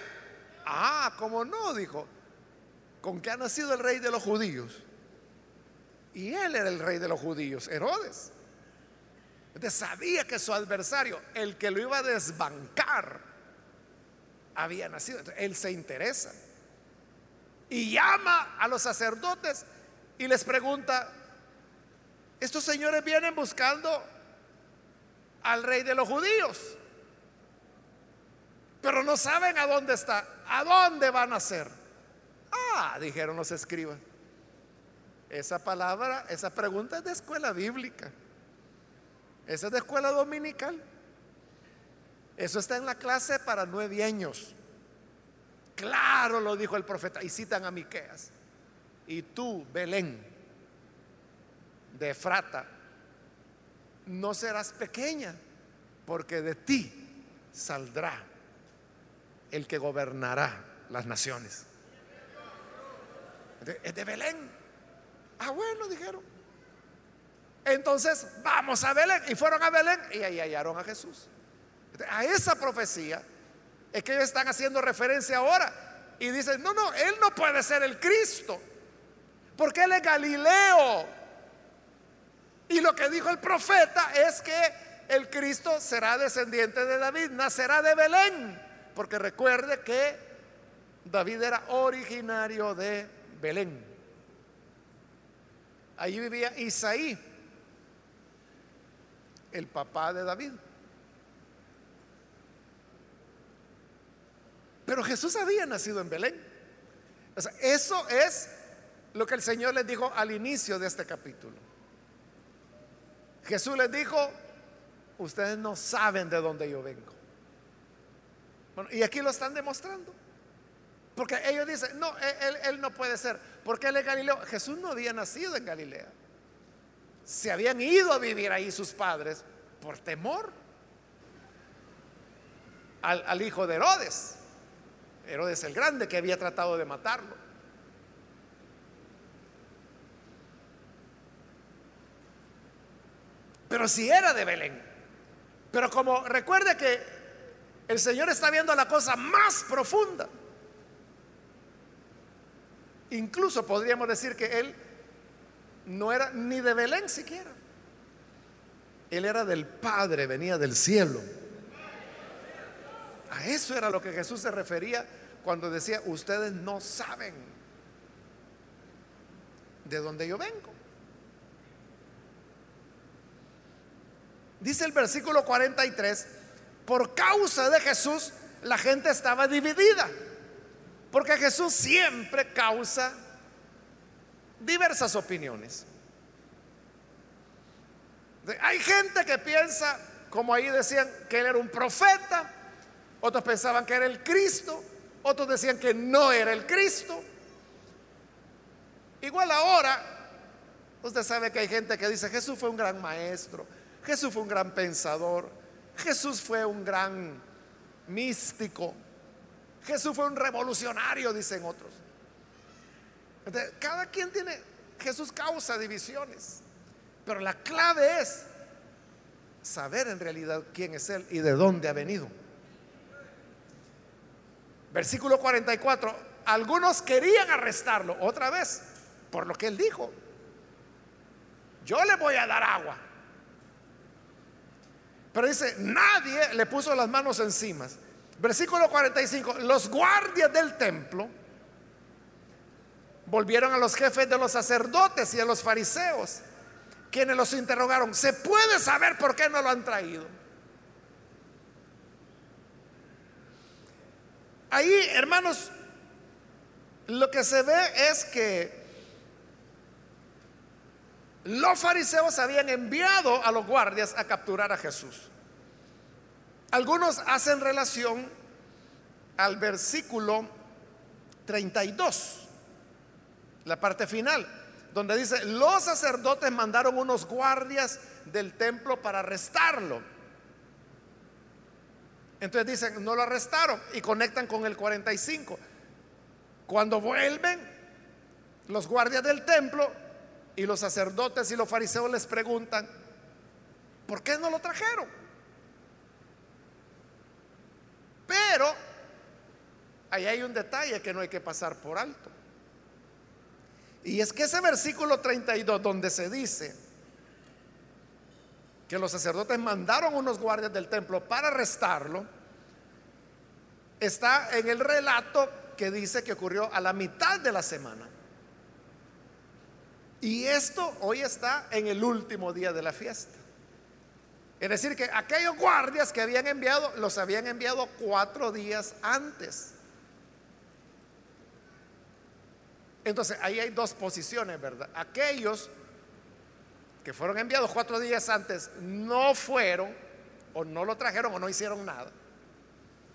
Ah, ¿cómo no? Dijo. Con que ha nacido el rey de los judíos. Y él era el rey de los judíos, Herodes. Entonces sabía que su adversario, el que lo iba a desbancar, había nacido. él se interesa. Y llama a los sacerdotes y les pregunta, estos señores vienen buscando al rey de los judíos, pero no saben a dónde está, a dónde van a ser. Ah, dijeron los escribas. Esa palabra, esa pregunta es de escuela bíblica. Esa es de escuela dominical. Eso está en la clase para nueve años. Claro, lo dijo el profeta. Y citan a Miqueas. Y tú, Belén, de Efrata, no serás pequeña, porque de ti saldrá el que gobernará las naciones. Es de Belén. Ah, bueno, dijeron. Entonces, vamos a Belén. Y fueron a Belén y ahí hallaron a Jesús. A esa profecía es que ellos están haciendo referencia ahora. Y dicen, no, no, él no puede ser el Cristo. Porque él es Galileo. Y lo que dijo el profeta es que el Cristo será descendiente de David, nacerá de Belén. Porque recuerde que David era originario de Belén. Allí vivía Isaí el papá de David. Pero Jesús había nacido en Belén. eso es lo que el Señor les dijo al inicio de este capítulo. Jesús les dijo, ustedes no saben de dónde yo vengo. y aquí lo están demostrando. Porque ellos dicen, no, él, no puede ser, porque él es Galileo. Jesús no había nacido en Galilea se habían ido a vivir ahí sus padres por temor al, hijo de Herodes, Herodes el Grande, que había tratado de matarlo. Pero si era de Belén. Pero como recuerde que el Señor está viendo la cosa más profunda. Incluso podríamos decir que Él no era ni de Belén siquiera. Él era del Padre, venía del cielo. A eso era lo que Jesús se refería cuando decía, ustedes no saben de dónde yo vengo. Dice el versículo 43, por causa de Jesús la gente estaba dividida, porque Jesús siempre causa diversas opiniones. Hay gente que piensa, como ahí decían, que él era un profeta, otros pensaban que era el Cristo, otros decían que no era el Cristo. Igual ahora, usted sabe que hay gente que dice, Jesús fue un gran maestro, Jesús fue un gran pensador, Jesús fue un gran místico, Jesús fue un revolucionario, dicen otros cada quien tiene, Jesús causa divisiones, pero la clave es saber en realidad quién es Él y de dónde ha venido. Versículo 44, algunos querían arrestarlo otra vez por lo que Él dijo. Yo le voy a dar agua. Pero dice, nadie le puso las manos encima. Versículo 45, los guardias del templo volvieron a los jefes de los sacerdotes y a los fariseos, quienes los interrogaron, ¿se puede saber por qué no lo han traído? Ahí, hermanos, lo que se ve es que los fariseos habían enviado a los guardias a capturar a Jesús. Algunos hacen relación al versículo 32, la parte final, donde dice, los sacerdotes mandaron unos guardias del templo para arrestarlo. Entonces dicen, no lo arrestaron y conectan con el 45. Cuando vuelven, los guardias del templo y los sacerdotes y los fariseos les preguntan, ¿por qué no lo trajeron? Pero ahí hay un detalle que no hay que pasar por alto. Y es que ese versículo 32 donde se dice, que los sacerdotes mandaron unos guardias del templo para arrestarlo, está en el relato que dice que ocurrió a la mitad de la semana. Y esto hoy está en el último día de la fiesta. Es decir, que aquellos guardias que habían enviado, los habían enviado cuatro días antes. Entonces, ahí hay dos posiciones, ¿verdad? Aquellos que fueron enviados cuatro días antes no fueron o no lo trajeron o no hicieron nada.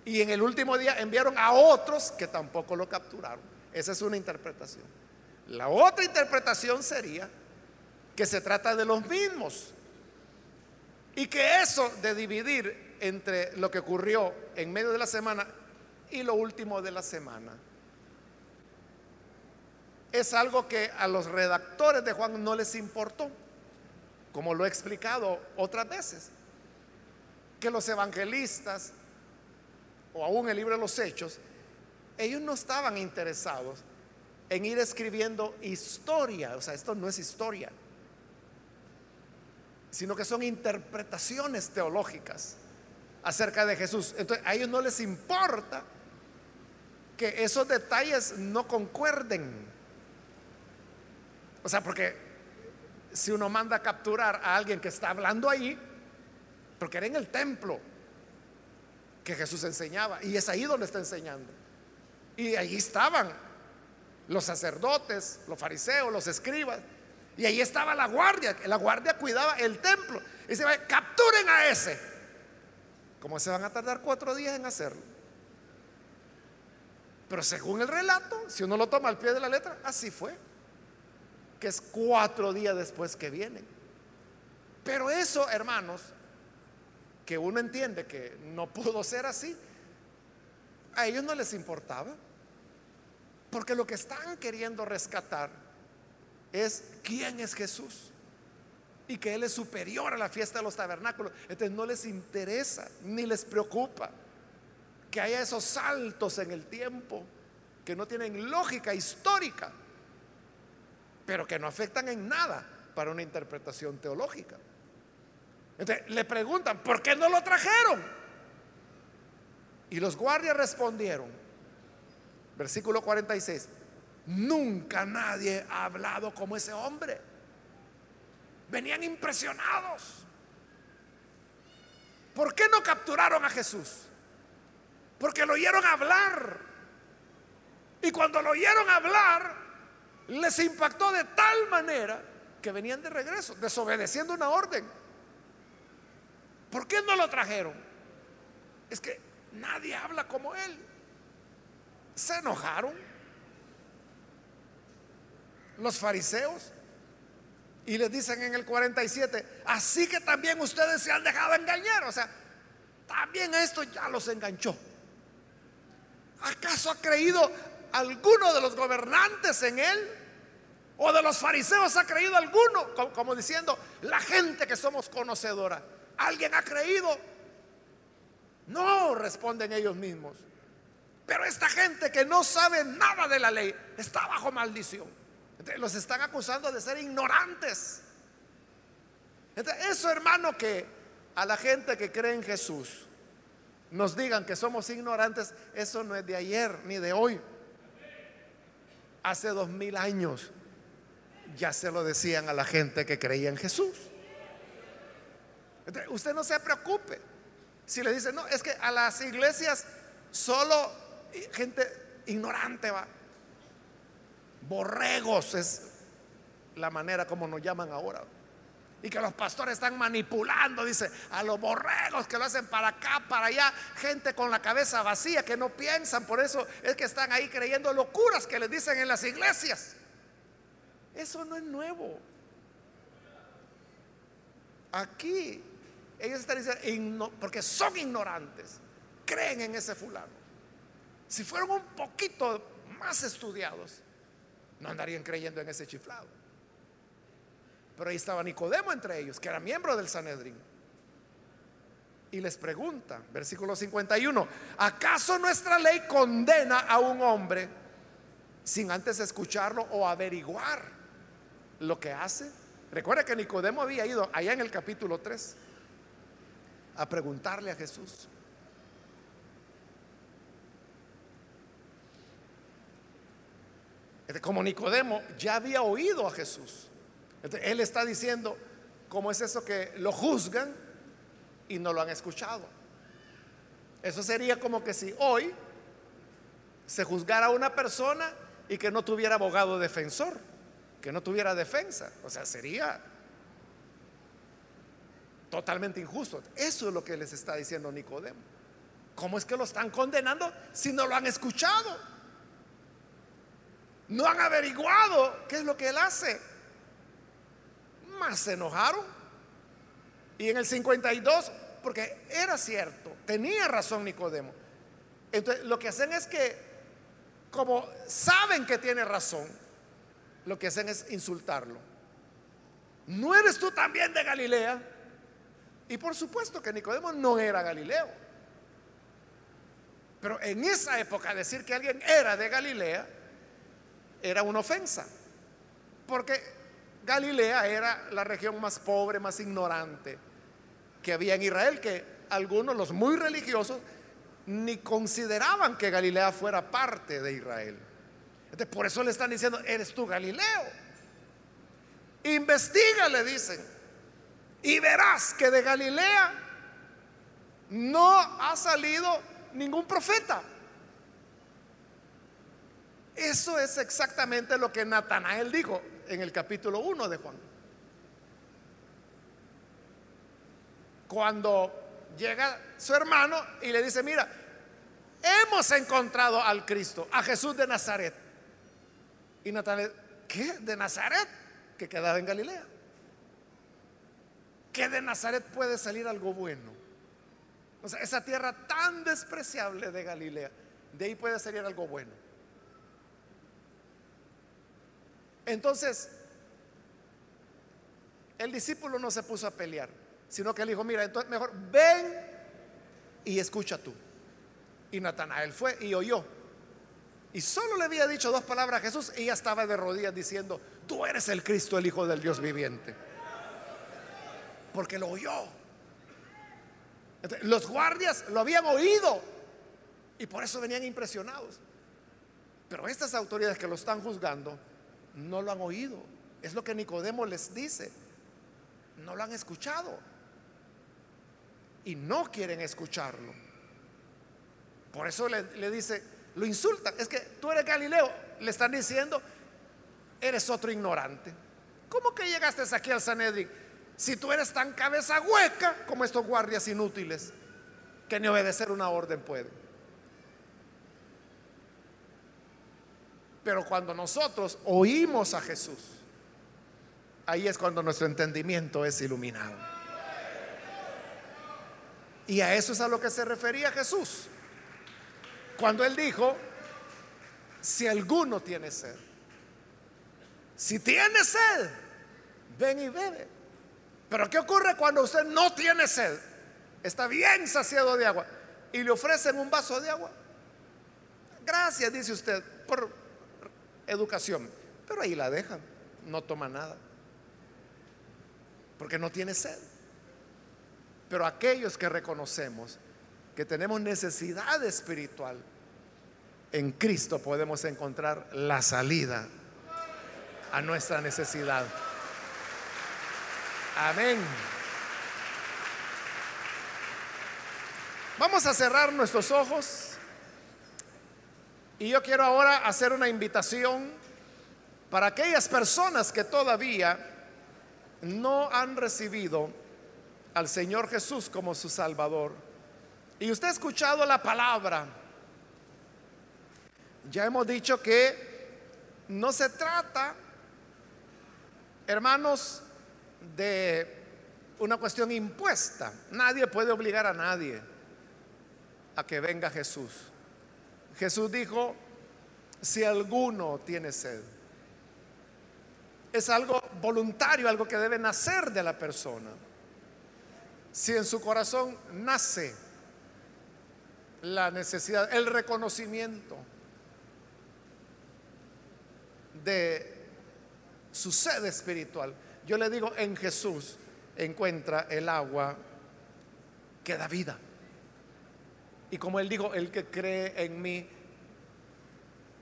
Y en el último día enviaron a otros que tampoco lo capturaron. Esa es una interpretación. La otra interpretación sería que se trata de los mismos. Y que eso de dividir entre lo que ocurrió en medio de la semana y lo último de la semana es algo que a los redactores de Juan no les importó como lo he explicado otras veces, que los evangelistas, o aún el libro de los hechos, ellos no estaban interesados en ir escribiendo historia, o sea, esto no es historia, sino que son interpretaciones teológicas acerca de Jesús. Entonces, a ellos no les importa que esos detalles no concuerden. O sea, porque si uno manda a capturar a alguien que está hablando ahí, porque era en el templo que Jesús enseñaba, y es ahí donde está enseñando. Y ahí estaban los sacerdotes, los fariseos, los escribas, y ahí estaba la guardia, la guardia cuidaba el templo. Y se va, capturen a ese. Como se van a tardar cuatro días en hacerlo? Pero según el relato, si uno lo toma al pie de la letra, así fue que es cuatro días después que vienen. Pero eso, hermanos, que uno entiende que no pudo ser así, a ellos no les importaba. Porque lo que están queriendo rescatar es quién es Jesús y que Él es superior a la fiesta de los tabernáculos. Entonces no les interesa ni les preocupa que haya esos saltos en el tiempo que no tienen lógica histórica pero que no afectan en nada para una interpretación teológica. Entonces le preguntan, ¿por qué no lo trajeron? Y los guardias respondieron, versículo 46, nunca nadie ha hablado como ese hombre. Venían impresionados. ¿Por qué no capturaron a Jesús? Porque lo oyeron hablar. Y cuando lo oyeron hablar, les impactó de tal manera que venían de regreso, desobedeciendo una orden. ¿Por qué no lo trajeron? Es que nadie habla como él. Se enojaron los fariseos y les dicen en el 47, así que también ustedes se han dejado engañar. O sea, también esto ya los enganchó. ¿Acaso ha creído alguno de los gobernantes en él? ¿O de los fariseos ha creído alguno? Como, diciendo, la gente que somos conocedora. ¿Alguien ha creído? No, responden ellos mismos. Pero esta gente que no sabe nada de la ley está bajo maldición. los están acusando de ser ignorantes. eso, hermano, que a la gente que cree en Jesús nos digan que somos ignorantes, eso no es de ayer ni de hoy. Hace dos mil años ya se lo decían a la gente que creía en Jesús. usted no se preocupe si le dicen, no, es que a las iglesias solo gente ignorante va. Borregos es la manera como nos llaman ahora y que los pastores están manipulando, dice, a los borregos que lo hacen para acá, para allá, gente con la cabeza vacía que no piensan, por eso es que están ahí creyendo locuras que les dicen en las iglesias. Eso no es nuevo. Aquí ellos están diciendo, porque son ignorantes, creen en ese fulano. Si fueran un poquito más estudiados, no andarían creyendo en ese chiflado. Pero ahí estaba Nicodemo entre ellos, que era miembro del Sanedrín. Y les pregunta, versículo 51, ¿acaso nuestra ley condena a un hombre sin antes escucharlo o averiguar lo que hace? Recuerda que Nicodemo había ido allá en el capítulo 3 a preguntarle a Jesús. Como Nicodemo ya había oído a Jesús él está diciendo, ¿cómo es eso que lo juzgan y no lo han escuchado? Eso sería como que si hoy se juzgara a una persona y que no tuviera abogado defensor, que no tuviera defensa. O sea, sería totalmente injusto. Eso es lo que les está diciendo Nicodemo. ¿Cómo es que lo están condenando si no lo han escuchado? No han averiguado qué es lo que él hace más se enojaron. Y en el 52, porque era cierto, tenía razón Nicodemo. Entonces, lo que hacen es que, como saben que tiene razón, lo que hacen es insultarlo. ¿No eres tú también de Galilea? Y por supuesto que Nicodemo no era Galileo. Pero en esa época decir que alguien era de Galilea era una ofensa. Porque Galilea era la región más pobre, más ignorante que había en Israel, que algunos, los muy religiosos, ni consideraban que Galilea fuera parte de Israel. Entonces, por eso le están diciendo, eres tú Galileo. Investiga, le dicen, y verás que de Galilea no ha salido ningún profeta. Eso es exactamente lo que Natanael dijo en el capítulo 1 de Juan. Cuando llega su hermano y le dice, mira, hemos encontrado al Cristo, a Jesús de Nazaret. Y Natanael, ¿qué? ¿De Nazaret? Que quedaba en Galilea. ¿Qué de Nazaret puede salir algo bueno? O sea, esa tierra tan despreciable de Galilea, de ahí puede salir algo bueno. Entonces, el discípulo no se puso a pelear, sino que le dijo, mira, entonces mejor ven y escucha tú. Y Natanael fue y oyó. Y solo le había dicho dos palabras a Jesús y ya estaba de rodillas diciendo, tú eres el Cristo, el Hijo del Dios viviente. Porque lo oyó. los guardias lo habían oído y por eso venían impresionados. Pero estas autoridades que lo están juzgando no lo han oído. Es lo que Nicodemo les dice. No lo han escuchado. Y no quieren escucharlo. Por eso le, dice, lo insultan. Es que tú eres Galileo. Le están diciendo, eres otro ignorante. ¿Cómo que llegaste aquí al Sanedrín? Si tú eres tan cabeza hueca como estos guardias inútiles, que ni obedecer una orden pueden. Pero cuando nosotros oímos a Jesús, ahí es cuando nuestro entendimiento es iluminado. Y a eso es a lo que se refería Jesús. Cuando él dijo, si alguno tiene sed, si tiene sed, ven y bebe. Pero ¿qué ocurre cuando usted no tiene sed? Está bien saciado de agua y le ofrecen un vaso de agua. Gracias, dice usted, por educación. Pero ahí la dejan, no toma nada. Porque no tiene sed. Pero aquellos que reconocemos que tenemos necesidad espiritual, en Cristo podemos encontrar la salida a nuestra necesidad. Amén. Vamos a cerrar nuestros ojos y yo quiero ahora hacer una invitación para aquellas personas que todavía no han recibido al Señor Jesús como su Salvador. Y usted ha escuchado la palabra. Ya hemos dicho que no se trata, hermanos, de una cuestión impuesta. Nadie puede obligar a nadie a que venga Jesús. Jesús dijo, si alguno tiene sed, es algo voluntario, algo que debe nacer de la persona. Si en su corazón nace la necesidad, el reconocimiento de su sed espiritual, yo le digo, en Jesús encuentra el agua que da vida. Y como él dijo, el que cree en mí,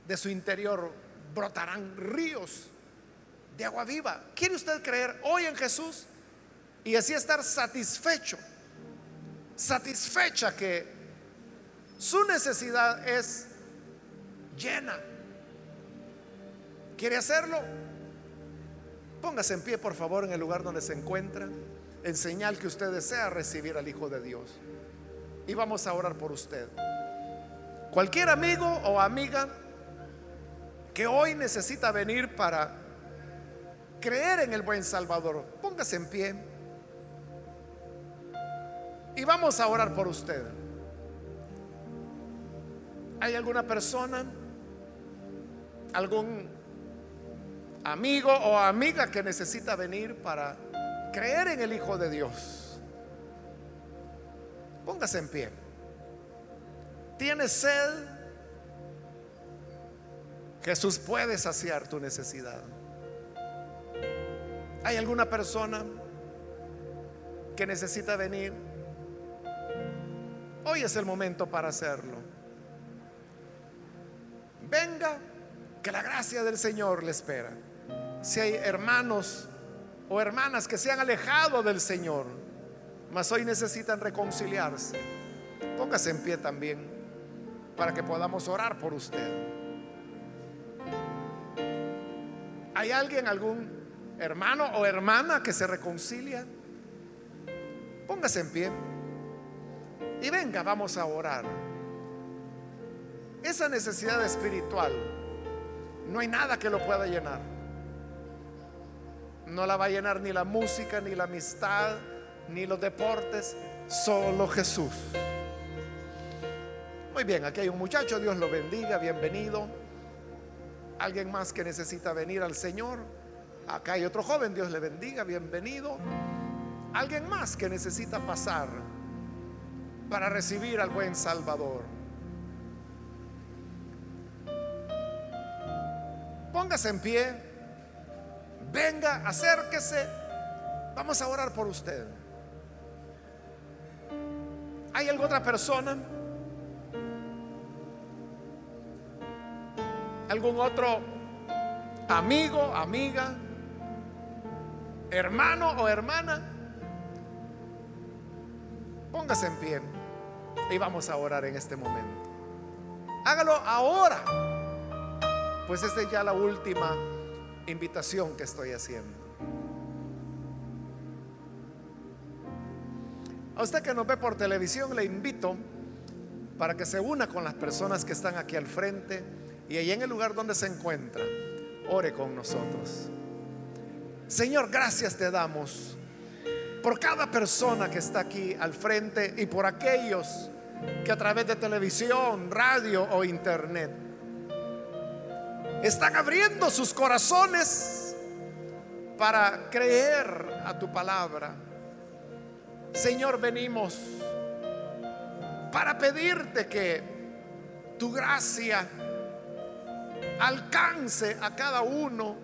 de su interior brotarán ríos de agua viva. ¿Quiere usted creer hoy en Jesús y así estar satisfecho? Satisfecha que su necesidad es llena. ¿Quiere hacerlo? Póngase en pie, por favor, en el lugar donde se encuentra, en señal que usted desea recibir al Hijo de Dios. Y vamos a orar por usted. Cualquier amigo o amiga que hoy necesita venir para creer en el buen Salvador, póngase en pie. Y vamos a orar por usted. ¿Hay alguna persona, algún amigo o amiga que necesita venir para creer en el Hijo de Dios? Póngase en pie. ¿Tienes sed? Jesús puede saciar tu necesidad. ¿Hay alguna persona que necesita venir? Hoy es el momento para hacerlo. Venga, que la gracia del Señor le espera. Si hay hermanos o hermanas que se han alejado del Señor, mas hoy necesitan reconciliarse, póngase en pie también para que podamos orar por usted. ¿Hay alguien, algún hermano o hermana que se reconcilia, póngase en pie y venga, vamos a orar. Esa necesidad espiritual, no hay nada que lo pueda llenar. No la va a llenar ni la música, ni la amistad, ni los deportes, solo Jesús. Muy bien, aquí hay un muchacho, Dios lo bendiga, bienvenido. Alguien más que necesita venir al Señor. Acá hay otro joven, Dios le bendiga, bienvenido. Alguien más que necesita pasar para recibir al buen Salvador. Póngase en pie, venga, acérquese, vamos a orar por usted. ¿Hay alguna otra persona? ¿Algún otro amigo, amiga? hermano o hermana, póngase en pie y vamos a orar en este momento. Hágalo ahora, pues esta es ya la última invitación que estoy haciendo. A usted que nos ve por televisión le invito para que se una con las personas que están aquí al frente y ahí en el lugar donde se encuentra, ore con nosotros. Señor, gracias te damos por cada persona que está aquí al frente y por aquellos que a través de televisión, radio o internet están abriendo sus corazones para creer a tu palabra. Señor, venimos para pedirte que tu gracia alcance a cada uno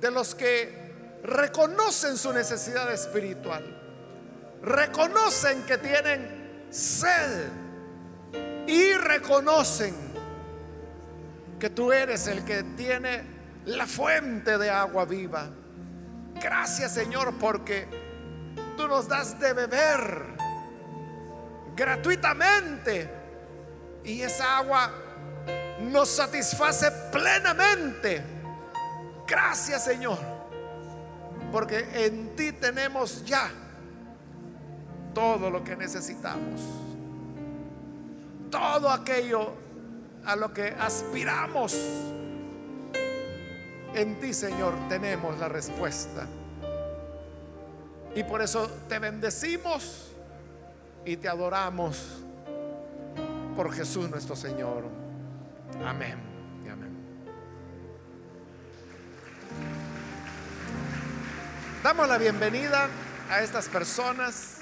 de los que reconocen su necesidad espiritual. reconocen que tienen sed y reconocen que tú eres el que tiene la fuente de agua viva. Gracias Señor porque tú nos das de beber gratuitamente y esa agua nos satisface plenamente. Gracias Señor porque en ti tenemos ya todo lo que necesitamos. Todo aquello a lo que aspiramos. En ti, Señor, tenemos la respuesta. Y por eso te bendecimos y te adoramos por Jesús nuestro Señor. Amén. Damos la bienvenida a estas personas